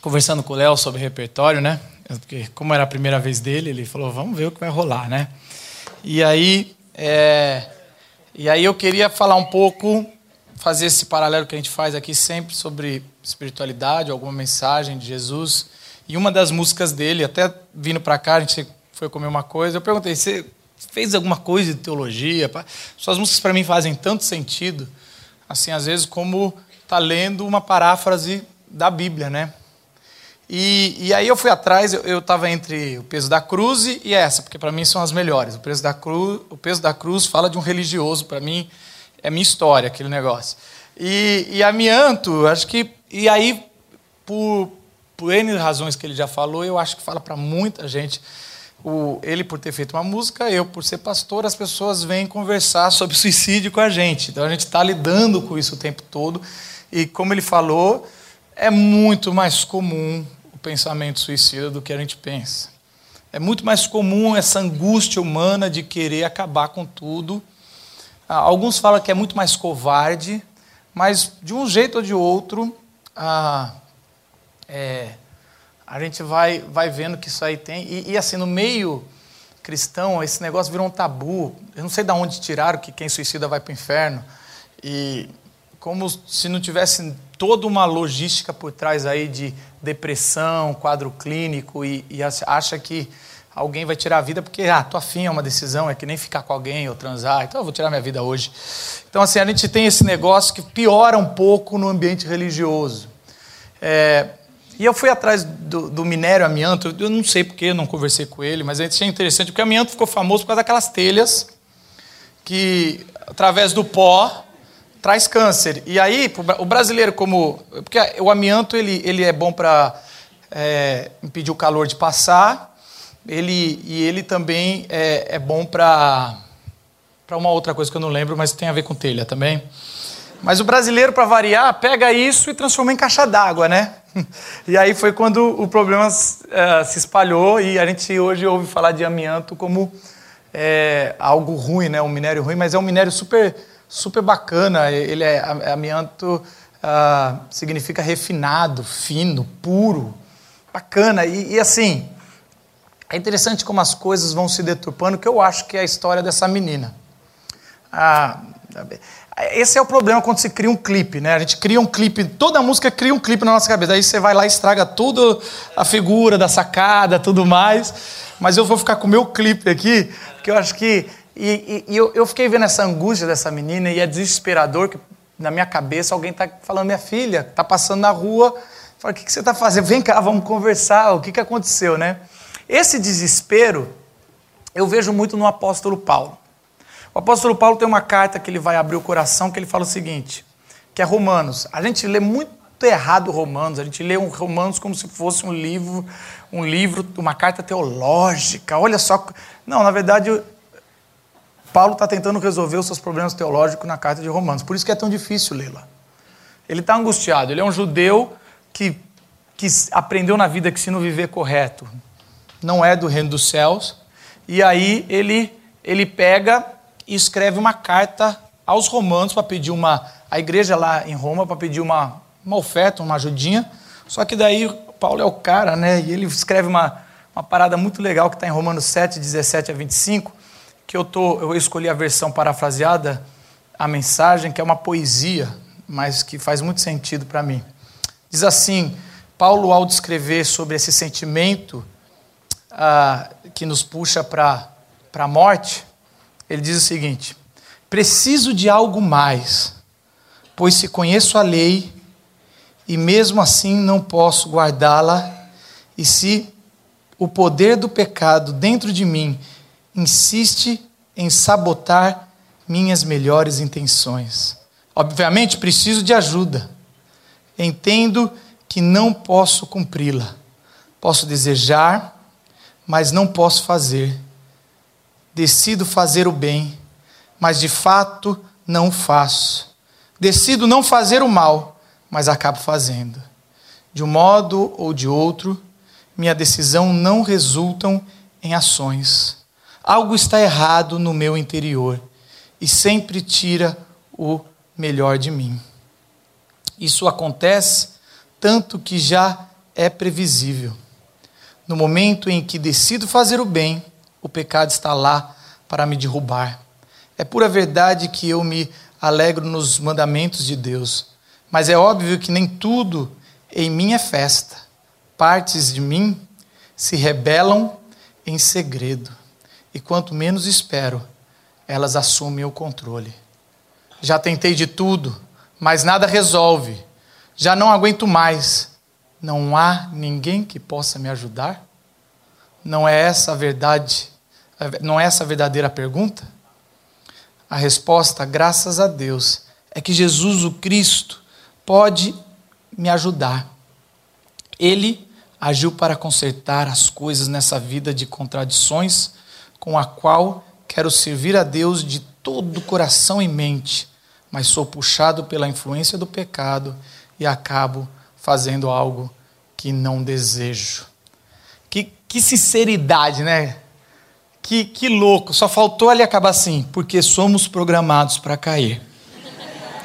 conversando com o Léo sobre repertório, né? Porque como era a primeira vez dele, ele falou, vamos ver o que vai rolar, né? E aí, é... e aí eu queria falar um pouco, fazer esse paralelo que a gente faz aqui sempre sobre espiritualidade, alguma mensagem de Jesus. E uma das músicas dele, até vindo para cá, a gente foi comer uma coisa, eu perguntei, você fez alguma coisa de teologia? Suas músicas para mim fazem tanto sentido, assim, às vezes como tá lendo uma paráfrase da Bíblia, né? E, e aí eu fui atrás, eu estava entre o peso da cruz e essa, porque para mim são as melhores. O peso da cruz, o peso da cruz fala de um religioso, para mim é minha história aquele negócio. E, e Amianto, acho que e aí por por N razões que ele já falou, eu acho que fala para muita gente. O, ele por ter feito uma música, eu por ser pastor, as pessoas vêm conversar sobre suicídio com a gente. Então a gente está lidando com isso o tempo todo. E como ele falou, é muito mais comum pensamento suicida do que a gente pensa. É muito mais comum essa angústia humana de querer acabar com tudo. Ah, alguns falam que é muito mais covarde, mas de um jeito ou de outro, ah, é, a gente vai, vai vendo que isso aí tem. E, e, assim, no meio cristão, esse negócio virou um tabu. Eu não sei de onde tiraram que quem suicida vai para o inferno. E como se não tivesse toda uma logística por trás aí de depressão, quadro clínico e, e acha que alguém vai tirar a vida porque, ah, tô afim, é uma decisão, é que nem ficar com alguém ou transar, então eu vou tirar minha vida hoje. Então, assim, a gente tem esse negócio que piora um pouco no ambiente religioso. É, e eu fui atrás do, do, minério amianto, eu não sei porque, eu não conversei com ele, mas achei interessante, porque o amianto ficou famoso por causa daquelas telhas que, através do pó, traz câncer. E aí, o brasileiro, como. Porque o amianto ele, ele é bom para é, impedir o calor de passar, ele, e ele também é, é bom para. Uma outra coisa que eu não lembro, mas tem a ver com telha também. Mas o brasileiro, para variar, pega isso e transforma em caixa d'água, né? E aí foi quando o problema uh, se espalhou e a gente hoje ouve falar de amianto como é, algo ruim, né? Um minério ruim, mas é um minério super super bacana. Ele é amianto uh, significa refinado, fino, puro, bacana. E, e, assim é interessante como as coisas vão se deturpando, que eu acho que é a história dessa menina. Ah, esse é o problema quando se cria um clipe, né? A gente cria um clipe, toda música cria um clipe na nossa cabeça. Aí você vai lá e estraga tudo, a figura da sacada, tudo mais. Mas eu vou ficar com o meu clipe aqui, que eu acho que e, e, e eu, eu, fiquei vendo essa angústia dessa menina e é desesperador que na minha cabeça alguém está falando, minha filha, está passando na rua, fala, o que, que você está fazendo? Vem cá, vamos conversar, o que, que aconteceu, né? Esse desespero eu vejo muito no apóstolo Paulo. O apóstolo Paulo tem uma carta que ele vai abrir o coração que ele fala o seguinte, que é Romanos. A gente lê muito errado Romanos, a gente lê um Romanos como se fosse um livro, um livro, uma carta teológica. Olha só, não, na verdade Paulo está tentando resolver os seus problemas teológicos na carta de Romanos. Por isso que é tão difícil lê-la. Ele está angustiado. Ele é um judeu que, que aprendeu na vida que se não viver correto, não é do reino dos céus. E aí ele, ele pega e escreve uma carta aos romanos para pedir uma. A igreja lá em Roma para pedir uma, uma oferta, uma ajudinha. Só que daí Paulo é o cara, né? E ele escreve uma, uma parada muito legal que está em Romanos 7, 17 a 25 que eu, tô, eu escolhi a versão parafraseada, a mensagem, que é uma poesia, mas que faz muito sentido para mim. Diz assim: Paulo, ao descrever sobre esse sentimento ah, que nos puxa para a morte, ele diz o seguinte: preciso de algo mais, pois se conheço a lei e mesmo assim não posso guardá-la, e se o poder do pecado dentro de mim insiste em sabotar minhas melhores intenções. Obviamente, preciso de ajuda. Entendo que não posso cumpri-la. Posso desejar, mas não posso fazer. Decido fazer o bem, mas de fato não faço. Decido não fazer o mal, mas acabo fazendo. De um modo ou de outro, minha decisão não resultam em ações. Algo está errado no meu interior e sempre tira o melhor de mim. Isso acontece tanto que já é previsível. No momento em que decido fazer o bem, o pecado está lá para me derrubar. É pura verdade que eu me alegro nos mandamentos de Deus, mas é óbvio que nem tudo em mim é festa. Partes de mim se rebelam em segredo, e quanto menos espero, elas assumem o controle. Já tentei de tudo, mas nada resolve. Já não aguento mais. Não há ninguém que possa me ajudar? Não é essa a verdade? Não é essa a verdadeira pergunta? A resposta, graças a Deus, é que Jesus o Cristo pode me ajudar. Ele agiu para consertar as coisas nessa vida de contradições com a qual Quero servir a Deus de todo o coração e mente, mas sou puxado pela influência do pecado e acabo fazendo algo que não desejo. Que, que sinceridade, né? Que, que louco. Só faltou ali acabar assim, porque somos programados para cair.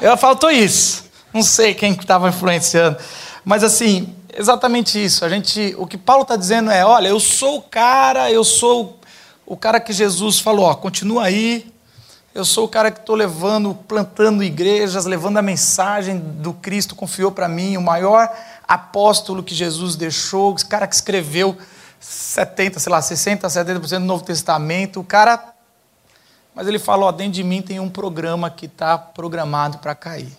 Eu, faltou isso. Não sei quem estava influenciando. Mas assim, exatamente isso. A gente, o que Paulo está dizendo é: olha, eu sou o cara, eu sou o cara que Jesus falou, ó, continua aí, eu sou o cara que estou levando, plantando igrejas, levando a mensagem do Cristo, confiou para mim, o maior apóstolo que Jesus deixou, o cara que escreveu 70, sei lá, 60, 70% do Novo Testamento, o cara. Mas ele falou, ó, dentro de mim tem um programa que está programado para cair.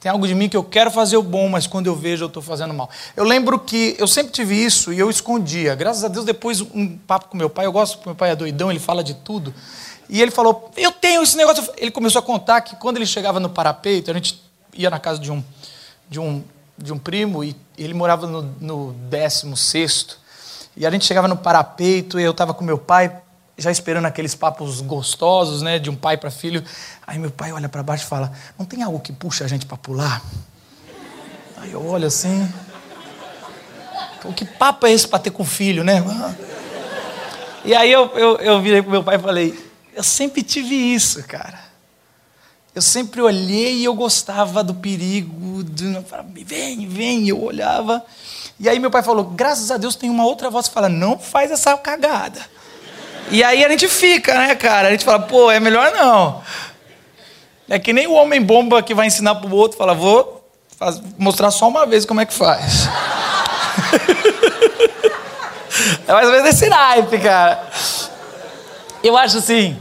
Tem algo de mim que eu quero fazer o bom, mas quando eu vejo eu estou fazendo mal. Eu lembro que eu sempre tive isso e eu escondia. Graças a Deus, depois um papo com meu pai, eu gosto que meu pai é doidão, ele fala de tudo. E ele falou: Eu tenho esse negócio. Ele começou a contar que quando ele chegava no parapeito, a gente ia na casa de um, de um, de um primo e ele morava no, no 16. E a gente chegava no parapeito e eu estava com meu pai, já esperando aqueles papos gostosos, né, de um pai para filho. Aí meu pai olha para baixo e fala: Não tem algo que puxa a gente para pular? Aí eu olho assim. O que papo é esse para ter com filho, né? E aí eu, eu, eu virei pro meu pai e falei: Eu sempre tive isso, cara. Eu sempre olhei e eu gostava do perigo. De, vem, vem. Eu olhava. E aí meu pai falou: Graças a Deus tem uma outra voz que fala: Não faz essa cagada. E aí a gente fica, né, cara? A gente fala, pô, é melhor não. É que nem o homem bomba que vai ensinar pro outro, fala, vou faz, mostrar só uma vez como é que faz. é mais ou menos esse naipe, cara. Eu acho assim,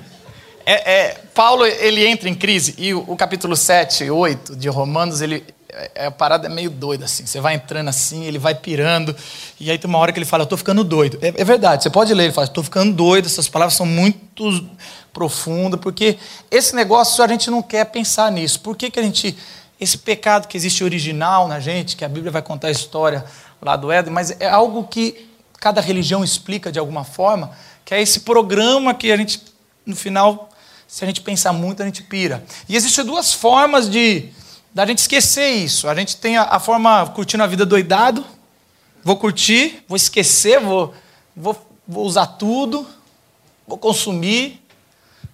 é, é, Paulo ele entra em crise e o, o capítulo 7 e 8 de Romanos, ele, é, a parada é meio doida, assim. Você vai entrando assim, ele vai pirando, e aí tem uma hora que ele fala, eu tô ficando doido. É, é verdade, você pode ler, ele fala, estou ficando doido, essas palavras são muito profundas, porque esse negócio a gente não quer pensar nisso. Por que, que a gente. Esse pecado que existe original na gente, que a Bíblia vai contar a história lá do Éden, mas é algo que cada religião explica de alguma forma, que é esse programa que a gente, no final, se a gente pensar muito, a gente pira. E existem duas formas de da gente esquecer isso. A gente tem a, a, forma curtindo a vida doidado. Vou curtir, vou esquecer, vou, vou, vou usar tudo, vou consumir,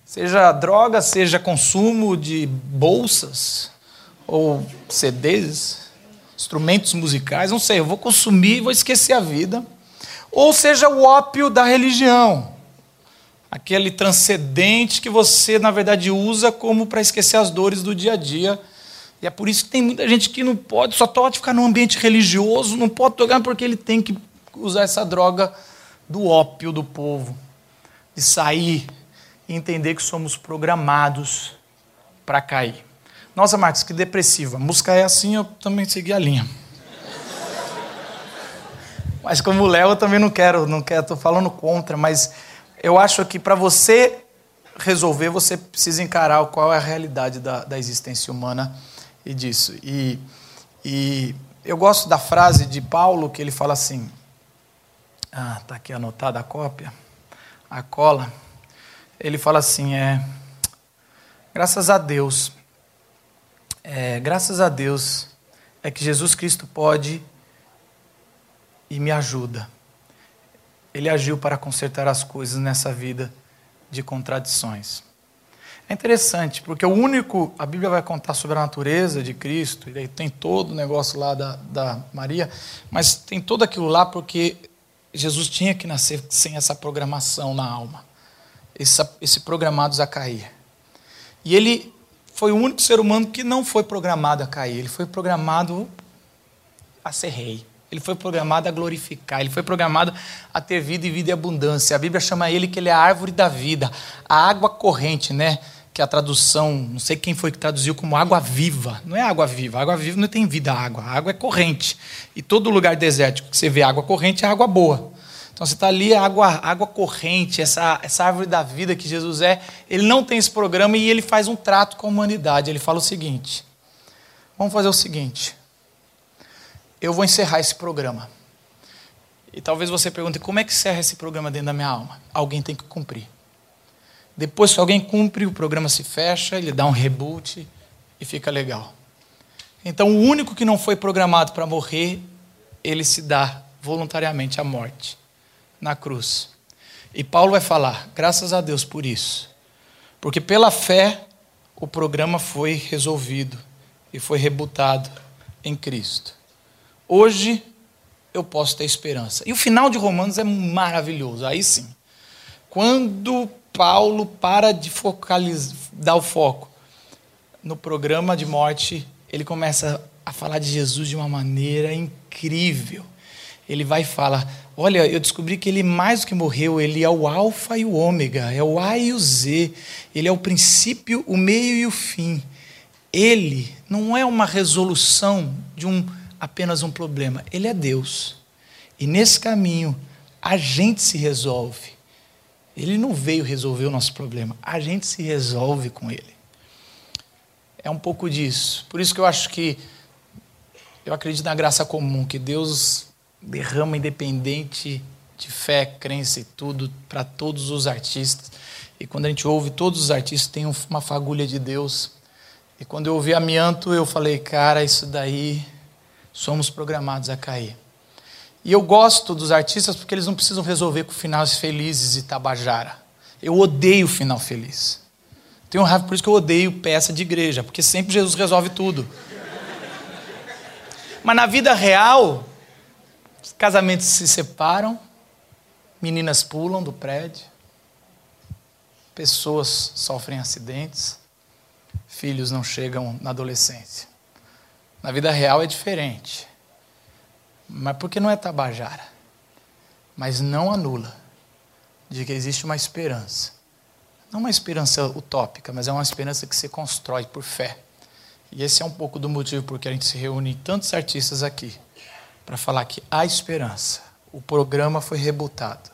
seja droga, seja consumo de bolsas ou CDs, instrumentos musicais, não sei, eu vou consumir e vou esquecer a vida. Ou seja, o ópio da religião, aquele transcendente que você, na verdade, usa como para esquecer as dores do dia a dia e é por isso que tem muita gente que não pode, só pode ficar num ambiente religioso, não pode tocar porque ele tem que usar essa droga do ópio do povo, de sair e entender que somos programados para cair. Nossa, Marcos, que depressiva. A música é assim, eu também segui a linha. Mas como Léo, eu também não quero, não quero, estou falando contra, mas eu acho que para você resolver, você precisa encarar qual é a realidade da, da existência humana e disso. E, e eu gosto da frase de Paulo que ele fala assim: Ah, tá aqui anotada a cópia, a cola. Ele fala assim, é, graças a Deus, é, graças a Deus é que Jesus Cristo pode e me ajuda. Ele agiu para consertar as coisas nessa vida de contradições. É interessante, porque o único. A Bíblia vai contar sobre a natureza de Cristo, e aí tem todo o negócio lá da, da Maria, mas tem todo aquilo lá porque Jesus tinha que nascer sem essa programação na alma, esse, programados a cair. E ele foi o único ser humano que não foi programado a cair, ele foi programado a ser rei. Ele foi programado a glorificar, ele foi programado a ter vida e vida e abundância. A Bíblia chama ele que ele é a árvore da vida, a água corrente, né? Que é a tradução, não sei quem foi que traduziu como água viva. Não é água viva, água viva não tem vida, água. A água é corrente. E todo lugar desértico que você vê água corrente é água boa. Então você está ali, água, água corrente, essa, essa árvore da vida que Jesus é. Ele não tem esse programa e ele faz um trato com a humanidade. Ele fala o seguinte: vamos fazer o seguinte eu vou encerrar esse programa. E talvez você pergunte: como é que encerra esse programa dentro da minha alma? Alguém tem que cumprir. Depois, se alguém cumpre, o programa se fecha, ele dá um reboot e fica legal. Então, o único que não foi programado para morrer, ele se dá voluntariamente à morte na cruz. E Paulo vai falar: graças a Deus por isso. Porque pela fé, o programa foi resolvido e foi rebutado em Cristo. Hoje eu posso ter esperança. E o final de Romanos é maravilhoso, aí sim. Quando Paulo para de focalizar, dar o foco no programa de morte, ele começa a falar de Jesus de uma maneira incrível. Ele vai falar: Olha, eu descobri que ele mais do que morreu, ele é o Alfa e o Ômega, é o A e o Z, ele é o princípio, o meio e o fim. Ele não é uma resolução de um apenas um problema, ele é Deus. E nesse caminho, a gente se resolve. Ele não veio resolver o nosso problema, a gente se resolve com ele. É um pouco disso. Por isso que eu acho que eu acredito na graça comum, que Deus derrama independente de fé, crença e tudo para todos os artistas. E quando a gente ouve todos os artistas, tem uma fagulha de Deus. E quando eu ouvi Amianto, eu falei, cara, isso daí somos programados a cair. E eu gosto dos artistas porque eles não precisam resolver com finais felizes e tabajara. Eu odeio final feliz. Tenho raiva, por isso que eu odeio peça de igreja, porque sempre Jesus resolve tudo. Mas na vida real, casamentos se separam, meninas pulam do prédio, pessoas sofrem acidentes, filhos não chegam na adolescência. Na vida real é diferente. Mas porque não é tabajara. Mas não anula de que existe uma esperança. Não uma esperança utópica, mas é uma esperança que se constrói por fé. E esse é um pouco do motivo por que a gente se reúne tantos artistas aqui para falar que há esperança. O programa foi rebutado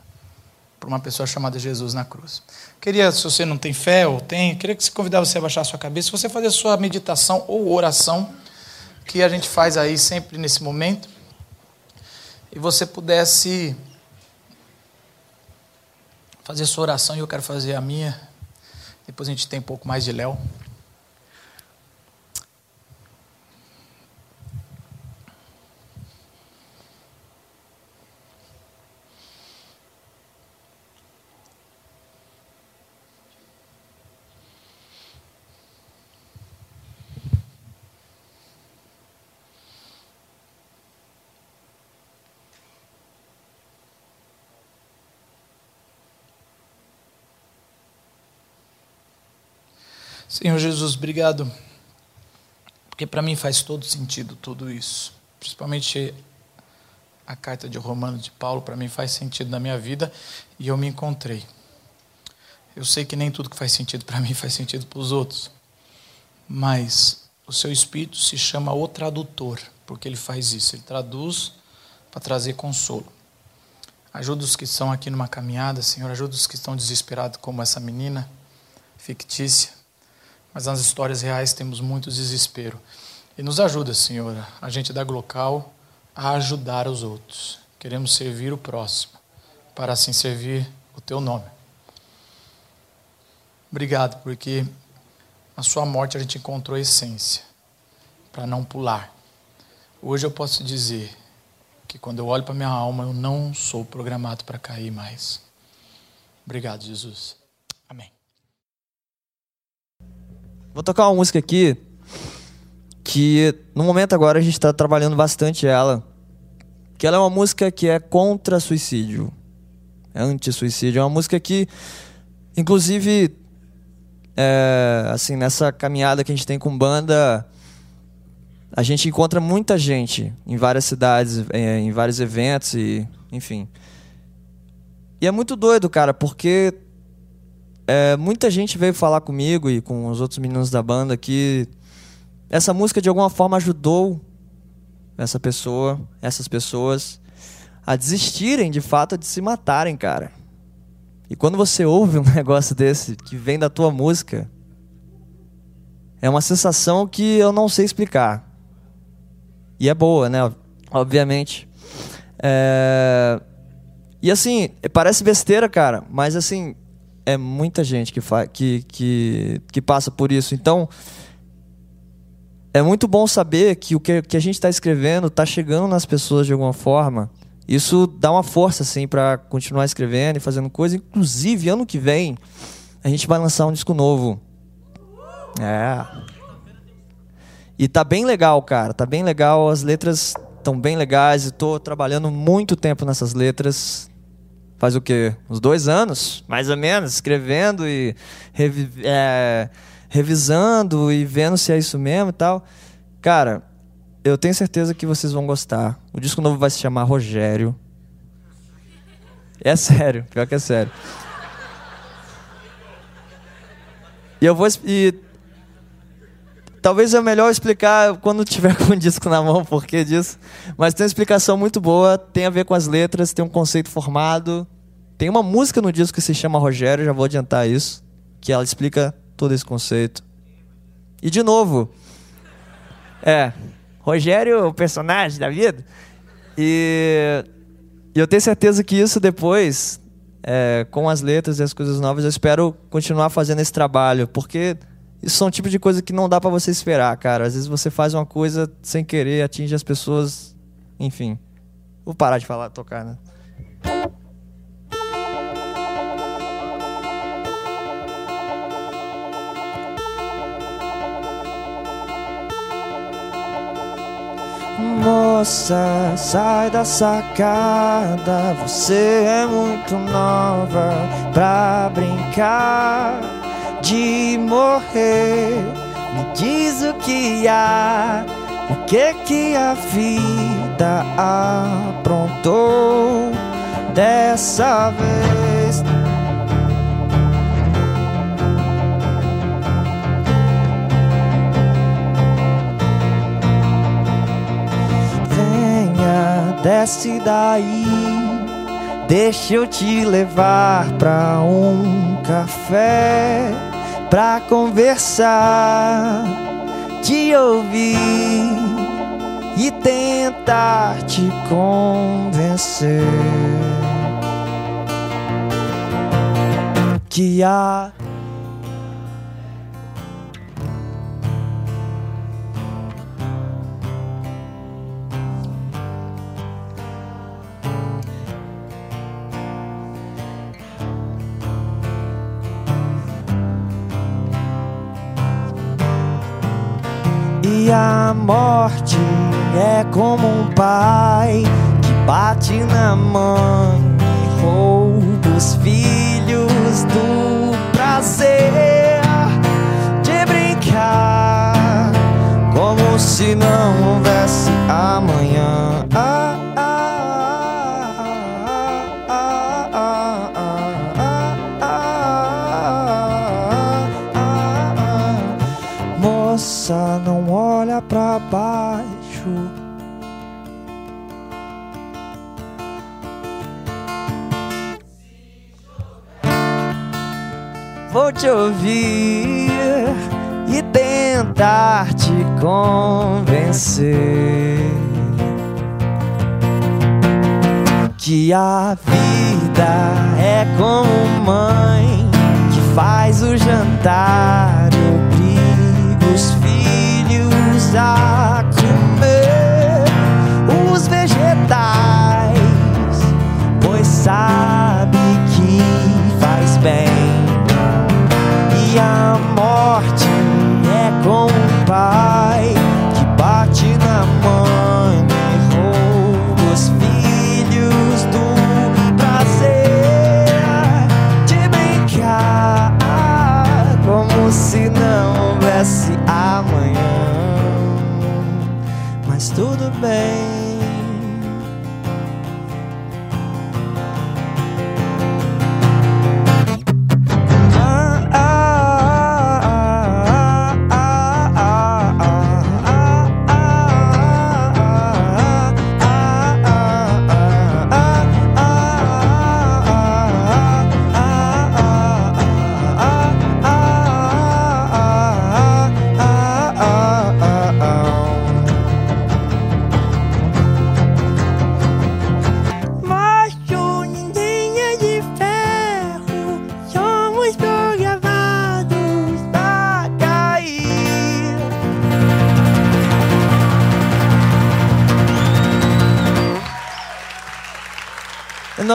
por uma pessoa chamada Jesus na cruz. Queria, se você não tem fé ou tem, queria que se convidar você a baixar a sua cabeça, você fazer a sua meditação ou oração que a gente faz aí sempre nesse momento, e você pudesse fazer sua oração e eu quero fazer a minha. Depois a gente tem um pouco mais de Léo. Senhor Jesus, obrigado, porque para mim faz todo sentido tudo isso, principalmente a carta de Romanos de Paulo, para mim faz sentido na minha vida e eu me encontrei. Eu sei que nem tudo que faz sentido para mim faz sentido para os outros, mas o seu espírito se chama o tradutor, porque ele faz isso, ele traduz para trazer consolo. Ajuda os que estão aqui numa caminhada, Senhor, ajuda os que estão desesperados, como essa menina fictícia mas nas histórias reais temos muito desespero. E nos ajuda, Senhor, a gente da Glocal, a ajudar os outros. Queremos servir o próximo. para assim servir o teu nome. Obrigado, porque na sua morte a gente encontrou a essência para não pular. Hoje eu posso dizer que quando eu olho para minha alma, eu não sou programado para cair mais. Obrigado, Jesus. Amém. Vou tocar uma música aqui que no momento agora a gente está trabalhando bastante ela. Que ela é uma música que é contra suicídio anti-suicídio. É uma música que, inclusive, é, assim, nessa caminhada que a gente tem com banda, a gente encontra muita gente em várias cidades, é, em vários eventos e, enfim. E é muito doido, cara, porque é, muita gente veio falar comigo e com os outros meninos da banda que essa música de alguma forma ajudou essa pessoa, essas pessoas a desistirem de fato de se matarem, cara. E quando você ouve um negócio desse que vem da tua música, é uma sensação que eu não sei explicar. E é boa, né? Obviamente. É... E assim, parece besteira, cara, mas assim, é muita gente que, que, que, que passa por isso. Então, é muito bom saber que o que, que a gente está escrevendo está chegando nas pessoas de alguma forma isso dá uma força assim para continuar escrevendo e fazendo coisa. Inclusive, ano que vem, a gente vai lançar um disco novo. É. E tá bem legal, cara. Tá bem legal. As letras estão bem legais. Estou trabalhando muito tempo nessas letras. Faz o quê? Uns dois anos, mais ou menos, escrevendo e revi é, revisando e vendo se é isso mesmo e tal. Cara, eu tenho certeza que vocês vão gostar. O disco novo vai se chamar Rogério. É sério, pior que é sério. E eu vou. E, talvez é melhor explicar quando tiver com o disco na mão, porque disso. Mas tem uma explicação muito boa, tem a ver com as letras, tem um conceito formado. Tem uma música no disco que se chama Rogério, já vou adiantar isso, que ela explica todo esse conceito. E de novo, é, Rogério, o personagem da vida. E, e eu tenho certeza que isso depois, é, com as letras e as coisas novas, eu espero continuar fazendo esse trabalho, porque isso são um tipo de coisa que não dá para você esperar, cara. Às vezes você faz uma coisa sem querer, atinge as pessoas, enfim. Vou parar de falar, tocar, né? Moça, sai da sacada. Você é muito nova pra brincar de morrer. Me diz o que há, o que que a vida aprontou dessa vez. desce daí. Deixa eu te levar pra um café, pra conversar, te ouvir e tentar te convencer que a morte é como um pai que bate na mãe e rouba os filhos do prazer de brincar, como se não houvesse amanhã. pra baixo. Vou te ouvir e tentar te convencer que a vida é como mãe que faz o jantar e obriga os a comer os vegetais, pois sabe.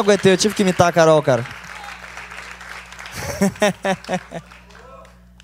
aguentei, eu tive que imitar a Carol, cara.